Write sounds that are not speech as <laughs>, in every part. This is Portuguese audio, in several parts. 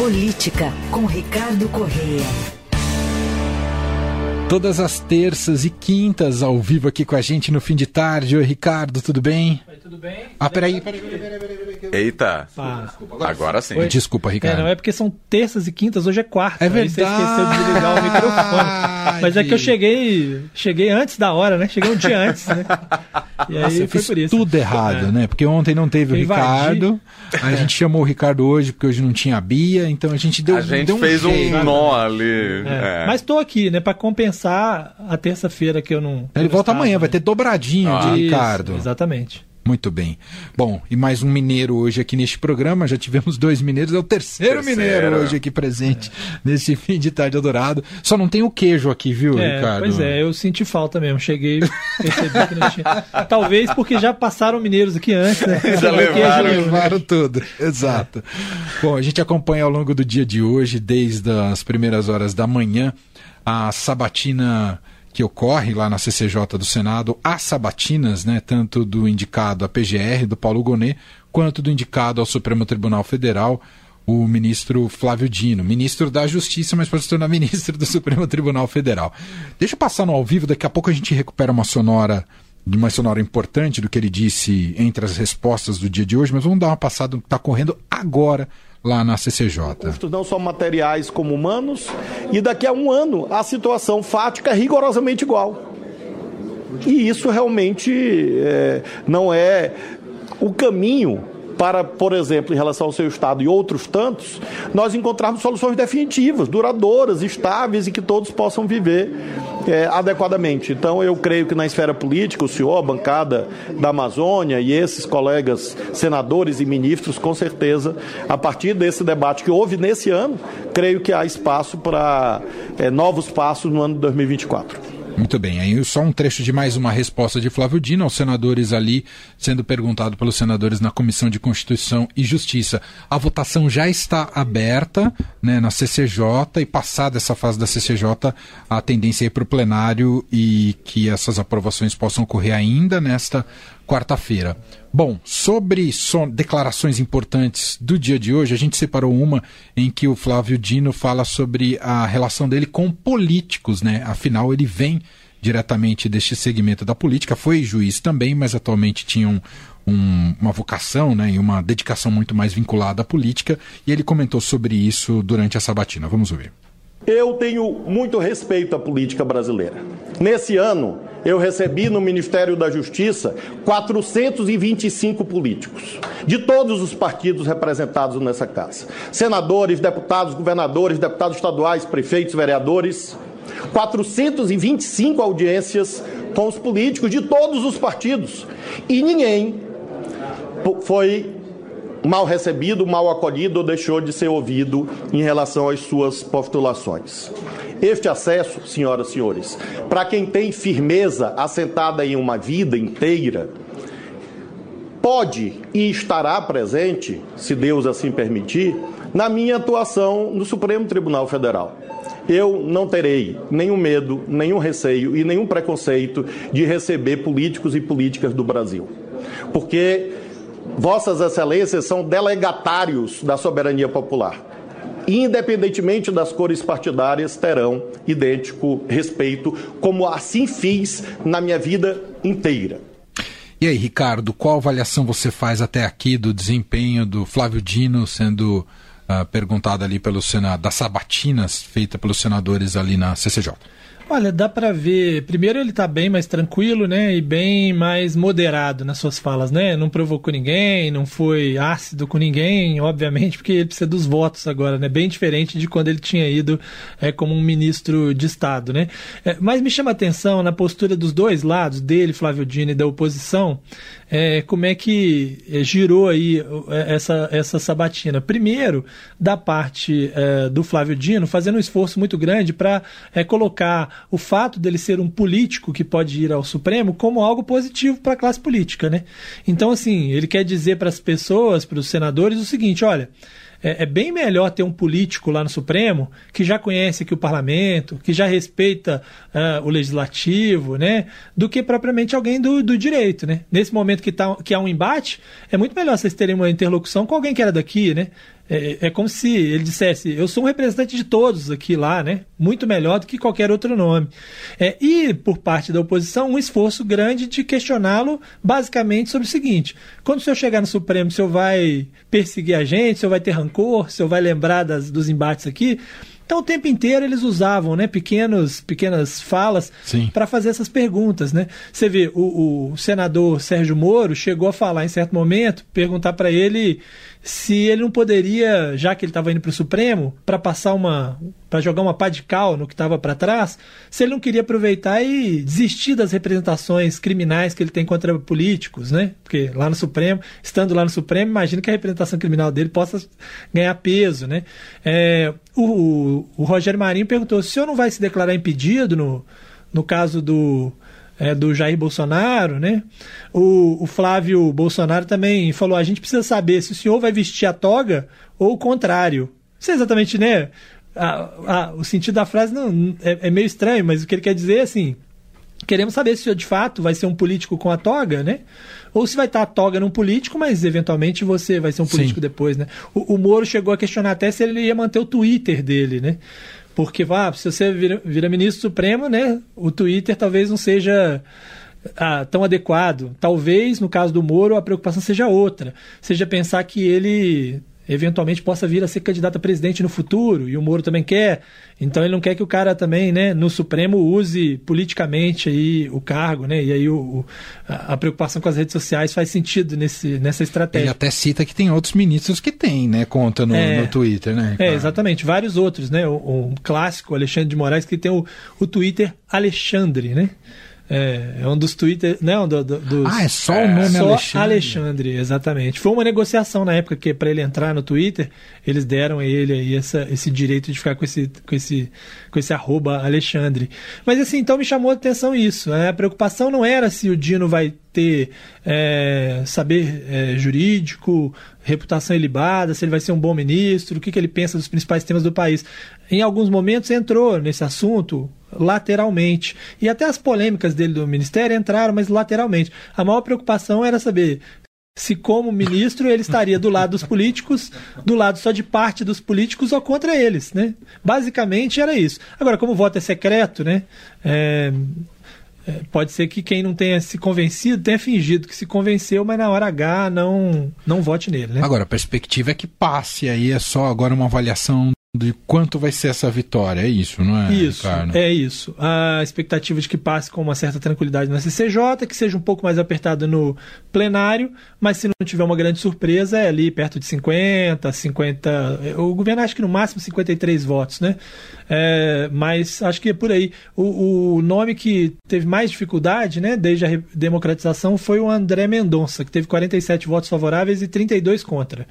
Política, com Ricardo Correia. Todas as terças e quintas ao vivo aqui com a gente no fim de tarde. Oi, Ricardo, tudo bem? Tudo bem? Ah, peraí, peraí, peraí, peraí, peraí. peraí. Eita. Agora sim. Oi. Desculpa, Ricardo. É, não é porque são terças e quintas, hoje é quarta. É Aí você verdade. esqueceu de desligar o microfone. <laughs> Mas é que eu cheguei, cheguei antes da hora, né? Cheguei um dia antes, né? E aí Nossa, foi fiz por isso. tudo errado, É. né? Porque ontem não teve o Eu invadi. Ricardo. A gente chamou o Ricardo hoje porque hoje não tinha a Bia, então a gente deu, A gente deu um fez um jeito. nó ali. É. É. Mas tô aqui, né? Pra compensar a terça-feira que eu não. Ele volta estava, amanhã, vai né? ter dobradinho Ah. de Isso, Ricardo. Exatamente. Muito bem. Bom, e mais um mineiro hoje aqui neste programa. Já tivemos dois mineiros, é o terceiro, Terceiro. mineiro hoje aqui presente nesse fim de tarde adorado. Só não tem o queijo aqui, viu, É, Ricardo? pois é, eu senti falta mesmo. Cheguei, percebi que não tinha. Talvez porque já passaram mineiros aqui antes, né? <laughs> Já O queijo levaram, Levaram tudo, exato. Bom, a gente acompanha ao longo do dia de hoje, desde as primeiras horas da manhã, a sabatina que ocorre lá na CCJ do Senado, as sabatinas, né, tanto do indicado à PGR, do Paulo Gonet, quanto do indicado ao Supremo Tribunal Federal, o ministro Flávio Dino, ministro da Justiça, mas pode se tornar ministro do Supremo Tribunal Federal. Deixa eu passar no ao vivo, daqui a pouco a gente recupera uma sonora uma sonora importante do que ele disse entre as respostas do dia de hoje, mas vamos dar uma passada no que está correndo agora lá na CCJ. não são materiais como humanos, e daqui a um ano a situação fática é rigorosamente igual. E isso realmente é, não é o caminho para, por exemplo, em relação ao seu Estado e outros tantos, nós encontrarmos soluções definitivas, duradouras, estáveis e que todos possam viver é, adequadamente. Então, eu creio que na esfera política, o senhor, a bancada da Amazônia e esses colegas senadores e ministros, com certeza, a partir desse debate que houve nesse ano, creio que há espaço para é, novos passos no ano de 2024. Muito bem, aí só um trecho de mais uma resposta de Flávio Dino aos senadores ali, sendo perguntado pelos senadores na Comissão de Constituição e Justiça. A votação já está aberta né, na CCJ e passada essa fase da CCJ, a tendência é ir para o plenário e que essas aprovações possam ocorrer ainda nesta quarta-feira. Bom, sobre so- declarações importantes do dia de hoje, a gente separou uma em que o Flávio Dino fala sobre a relação dele com políticos, né? Afinal, ele vem diretamente deste segmento da política, foi juiz também, mas atualmente tinha um, um- uma vocação né, e uma dedicação muito mais vinculada à política, e ele comentou sobre isso durante a sabatina. Vamos ouvir. Eu tenho muito respeito à política brasileira. Nesse ano, eu recebi no Ministério da Justiça 425 políticos, de todos os partidos representados nessa casa: senadores, deputados, governadores, deputados estaduais, prefeitos, vereadores. 425 audiências com os políticos de todos os partidos. E ninguém foi mal recebido, mal acolhido ou deixou de ser ouvido em relação às suas postulações. Este acesso, senhoras e senhores, para quem tem firmeza assentada em uma vida inteira, pode e estará presente, se Deus assim permitir, na minha atuação no Supremo Tribunal Federal. Eu não terei nenhum medo, nenhum receio e nenhum preconceito de receber políticos e políticas do Brasil. Porque Vossas Excelências são delegatários da soberania popular. Independentemente das cores partidárias, terão idêntico respeito, como assim fiz na minha vida inteira. E aí, Ricardo, qual avaliação você faz até aqui do desempenho do Flávio Dino sendo ah, perguntado ali pelo Senado, das sabatinas feita pelos senadores ali na CCJ? Olha, dá pra ver. Primeiro, ele tá bem mais tranquilo, né? E bem mais moderado nas suas falas, né? Não provocou ninguém, não foi ácido com ninguém, obviamente, porque ele precisa dos votos agora, né? Bem diferente de quando ele tinha ido é, como um ministro de Estado, né? É, mas me chama a atenção na postura dos dois lados, dele, Flávio Dino, e da oposição, é, como é que é, girou aí é, essa, essa sabatina. Primeiro, da parte é, do Flávio Dino, fazendo um esforço muito grande para colocar o fato dele ser um político que pode ir ao Supremo como algo positivo para a classe política, né? Então, assim, ele quer dizer para as pessoas, para os senadores, o seguinte: olha. É, é bem melhor ter um político lá no Supremo que já conhece aqui o parlamento, que já respeita uh, o legislativo, né? Do que propriamente alguém do, do direito, né? Nesse momento que, tá, que há um embate, é muito melhor vocês terem uma interlocução com alguém que era daqui, né? É, é, como se ele dissesse: eu sou um representante de todos aqui lá, né? Muito melhor do que qualquer outro nome. É, e, por parte da oposição, um esforço grande de questioná-lo basicamente sobre o seguinte: quando o senhor chegar no Supremo, o senhor vai perseguir a gente, o senhor vai ter rancor, o senhor vai lembrar das, dos embates aqui? Então, o tempo inteiro eles usavam né, pequenos, pequenas falas para fazer essas perguntas. Né? Você vê, o, o senador Sérgio Moro chegou a falar em certo momento, perguntar para ele se ele não poderia, já que ele estava indo para o Supremo, para passar uma. para jogar uma pá de cal no que estava para trás, se ele não queria aproveitar e desistir das representações criminais que ele tem contra políticos, né? Porque lá no Supremo, estando lá no Supremo, imagina que a representação criminal dele possa ganhar peso, né? É, o, o Rogério Marinho perguntou: se o senhor não vai se declarar impedido no, no caso do é, do Jair Bolsonaro, né? O, o, Flávio Bolsonaro também falou: a gente precisa saber se o senhor vai vestir a toga ou o contrário. Isso é exatamente, né? A, a, o sentido da frase não, é, é, meio estranho, mas o que ele quer dizer é assim: queremos saber se o senhor de fato vai ser um político com a toga, né? Ou se vai estar a toga num político, mas eventualmente você vai ser um político Sim. depois, né? O, o Moro chegou a questionar até se ele ia manter o Twitter dele, né? Porque, ah, se você vira, vira ministro supremo, né, o Twitter talvez não seja ah, tão adequado. Talvez, no caso do Moro, a preocupação seja outra. Seja pensar que ele eventualmente possa vir a ser candidato a presidente no futuro, e o Moro também quer. Então ele não quer que o cara também, né, no Supremo use politicamente aí o cargo, né? E aí o, a, preocupação com as redes sociais faz sentido nesse, nessa estratégia. Ele até cita que tem outros ministros que têm, né, conta no, é, no Twitter, né? É, exatamente, vários outros, né? O, o clássico Alexandre de Moraes que tem o, o Twitter Alexandre, né? É, é um dos Twitter. Não, do, do, dos, ah, é só o nome só Alexandre. Alexandre, exatamente. Foi uma negociação na época que, para ele entrar no Twitter, eles deram a ele aí essa, esse direito de ficar com esse, com, esse, com esse arroba Alexandre. Mas assim, então me chamou a atenção isso. Né? A preocupação não era se o Dino vai ter é, saber é, jurídico, reputação ilibada, se ele vai ser um bom ministro, o que, que ele pensa dos principais temas do país. Em alguns momentos entrou nesse assunto lateralmente. E até as polêmicas dele do ministério entraram, mas lateralmente. A maior preocupação era saber se como ministro ele estaria do lado dos políticos, do lado só de parte dos políticos ou contra eles, né? Basicamente era isso. Agora, como o voto é secreto, né? É, é, pode ser que quem não tenha se convencido tenha fingido que se convenceu, mas na hora H não, não vote nele, né? Agora, a perspectiva é que passe, aí é só agora uma avaliação de quanto vai ser essa vitória, é isso, não é? Isso, Ricardo? é isso. A expectativa de que passe com uma certa tranquilidade na CCJ, que seja um pouco mais apertado no plenário, mas se não tiver uma grande surpresa, é ali perto de 50, 50. O governo acha que no máximo 53 votos, né? É, mas acho que é por aí. O, o, nome que teve mais dificuldade, né, desde a democratização, foi o André Mendonça, que teve 47 votos favoráveis e 32 contra.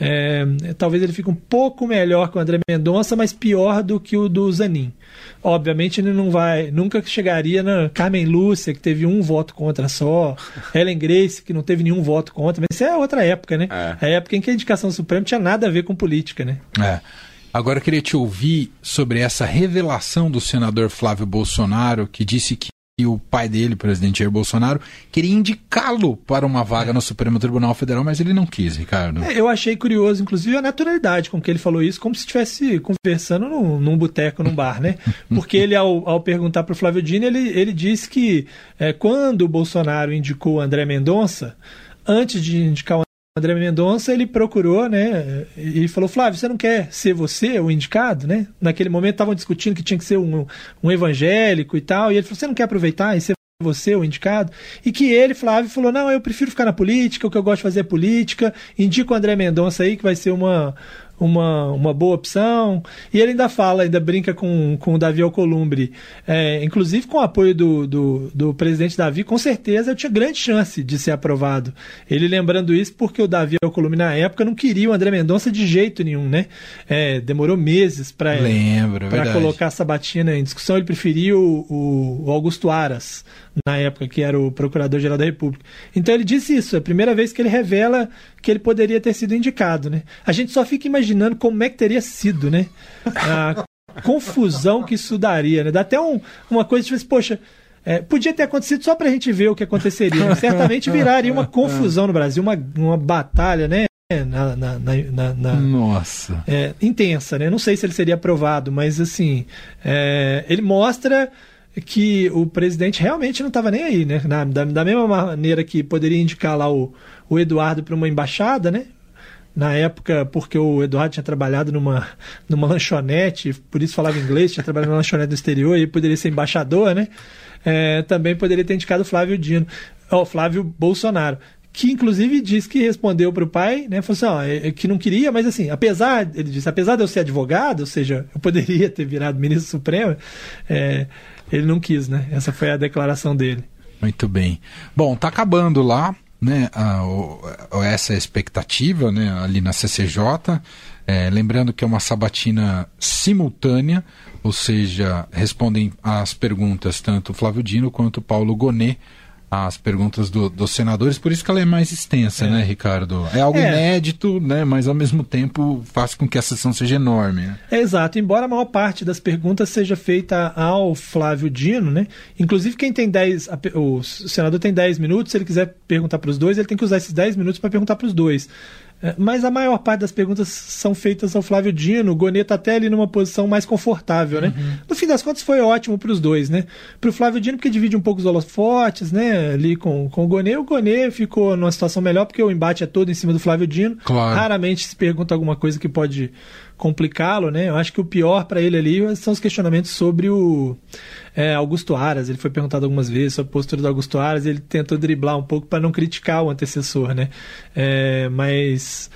É, talvez ele fique um pouco melhor que o André Mendonça, mas pior do que o do Zanin. Obviamente ele não vai, nunca chegaria na Carmen Lúcia, que teve um voto contra só, <laughs> Helen Grace, que não teve nenhum voto contra, mas isso é outra época, né? É. A época em que a indicação suprema tinha nada a ver com política, né? É. Agora eu queria te ouvir sobre essa revelação do senador Flávio Bolsonaro, que disse que e o pai dele, o presidente Jair Bolsonaro, queria indicá-lo para uma vaga no Supremo Tribunal Federal, mas ele não quis, Ricardo. É, eu achei curioso, inclusive, a naturalidade com que ele falou isso, como se estivesse conversando num, num boteco, num bar, né? <laughs> Porque ele, ao, ao perguntar para o Flávio Dino, ele, ele disse que é, quando o Bolsonaro indicou o André Mendonça, antes de indicar o André Mendonça, ele procurou, né? E falou: Flávio, você não quer ser você o indicado, né? Naquele momento estavam discutindo que tinha que ser um, um evangélico e tal. E ele falou: você não quer aproveitar e ser você o indicado? E que ele, Flávio, falou: não, eu prefiro ficar na política, o que eu gosto de fazer é política. Indica o André Mendonça aí, que vai ser uma, uma, uma boa opção. E ele ainda fala, ainda brinca com, com o Davi Alcolumbre. É, inclusive com o apoio do, do, do, presidente Davi, com certeza eu tinha grande chance de ser aprovado. Ele lembrando isso porque o Davi Alcolumbre, na época, não queria o André Mendonça de jeito nenhum, né? É, demorou meses para colocar a Sabatina em discussão. Ele preferia o, o Augusto Aras, na época, que era o Procurador-Geral da República. Então ele disse isso, é a primeira vez que ele revela que ele poderia ter sido indicado, né? A gente só fica imaginando como é que teria sido, né? A <laughs> confusão que isso daria, né? Dá até um, uma coisa tipo assim, poxa, é, podia ter acontecido só pra gente ver o que aconteceria. Né? Certamente viraria uma <laughs> confusão no Brasil, uma, uma batalha, né? na, na, na, na Nossa. É, intensa, né? Não sei se ele seria aprovado, mas assim, é, ele mostra que o presidente realmente não estava nem aí, né? Da, da, mesma maneira que poderia indicar lá o, o Eduardo para uma embaixada, né? Na época, porque o Eduardo tinha trabalhado numa, numa lanchonete, por isso falava inglês, tinha trabalhado numa lanchonete do exterior e poderia ser embaixador, né? É, também poderia ter indicado o Flávio Dino, o Flávio Bolsonaro que inclusive disse que respondeu para o pai, né? Falou assim, ó, é, é que não queria, mas assim, apesar, ele disse, apesar de eu ser advogado, ou seja, eu poderia ter virado ministro supremo, é, ele não quis, né? Essa foi a declaração dele. Muito bem. Bom, tá acabando lá, né? A, a, essa expectativa, né? Ali na CCJ. É, lembrando que é uma sabatina simultânea, ou seja, respondem às perguntas tanto Flávio Dino quanto Paulo Gonet as perguntas do, dos senadores, por isso que ela é mais extensa, é. né, Ricardo? É algo é. inédito, né, mas ao mesmo tempo faz com que a sessão seja enorme. Né? É exato, embora a maior parte das perguntas seja feita ao Flávio Dino, né? Inclusive quem tem 10, o senador tem 10 minutos, se ele quiser perguntar para os dois, ele tem que usar esses 10 minutos para perguntar para os dois. É, mas a maior parte das perguntas são feitas ao Flávio Dino. O Goneta tá até ali numa posição mais confortável, né? Uhum. No fim das contas, foi ótimo para os dois, né? Para o Flávio Dino, porque divide um pouco os holofotes, né? Ali com, com o Gonê. O Gonê ficou numa situação melhor, porque o embate é todo em cima do Flávio Dino. Claro. Raramente se pergunta alguma coisa que pode complicá-lo, né? Eu acho que o pior para ele ali são os questionamentos sobre o é, Augusto Aras. Ele foi perguntado algumas vezes sobre a postura do Augusto Aras e ele tentou driblar um pouco para não criticar o antecessor, né? É, mas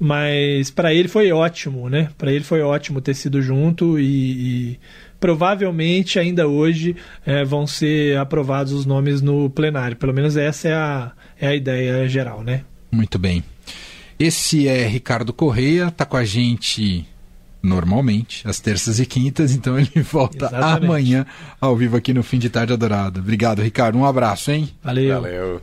mas para ele foi ótimo, né? Para ele foi ótimo ter sido junto e, e provavelmente ainda hoje é, vão ser aprovados os nomes no plenário. Pelo menos essa é a, é a ideia geral, né? Muito bem. Esse é Ricardo Correia, tá com a gente normalmente, às terças e quintas, então ele <laughs> volta Exatamente. amanhã ao vivo aqui no Fim de Tarde Adorado. Obrigado, Ricardo. Um abraço, hein? Valeu. Valeu.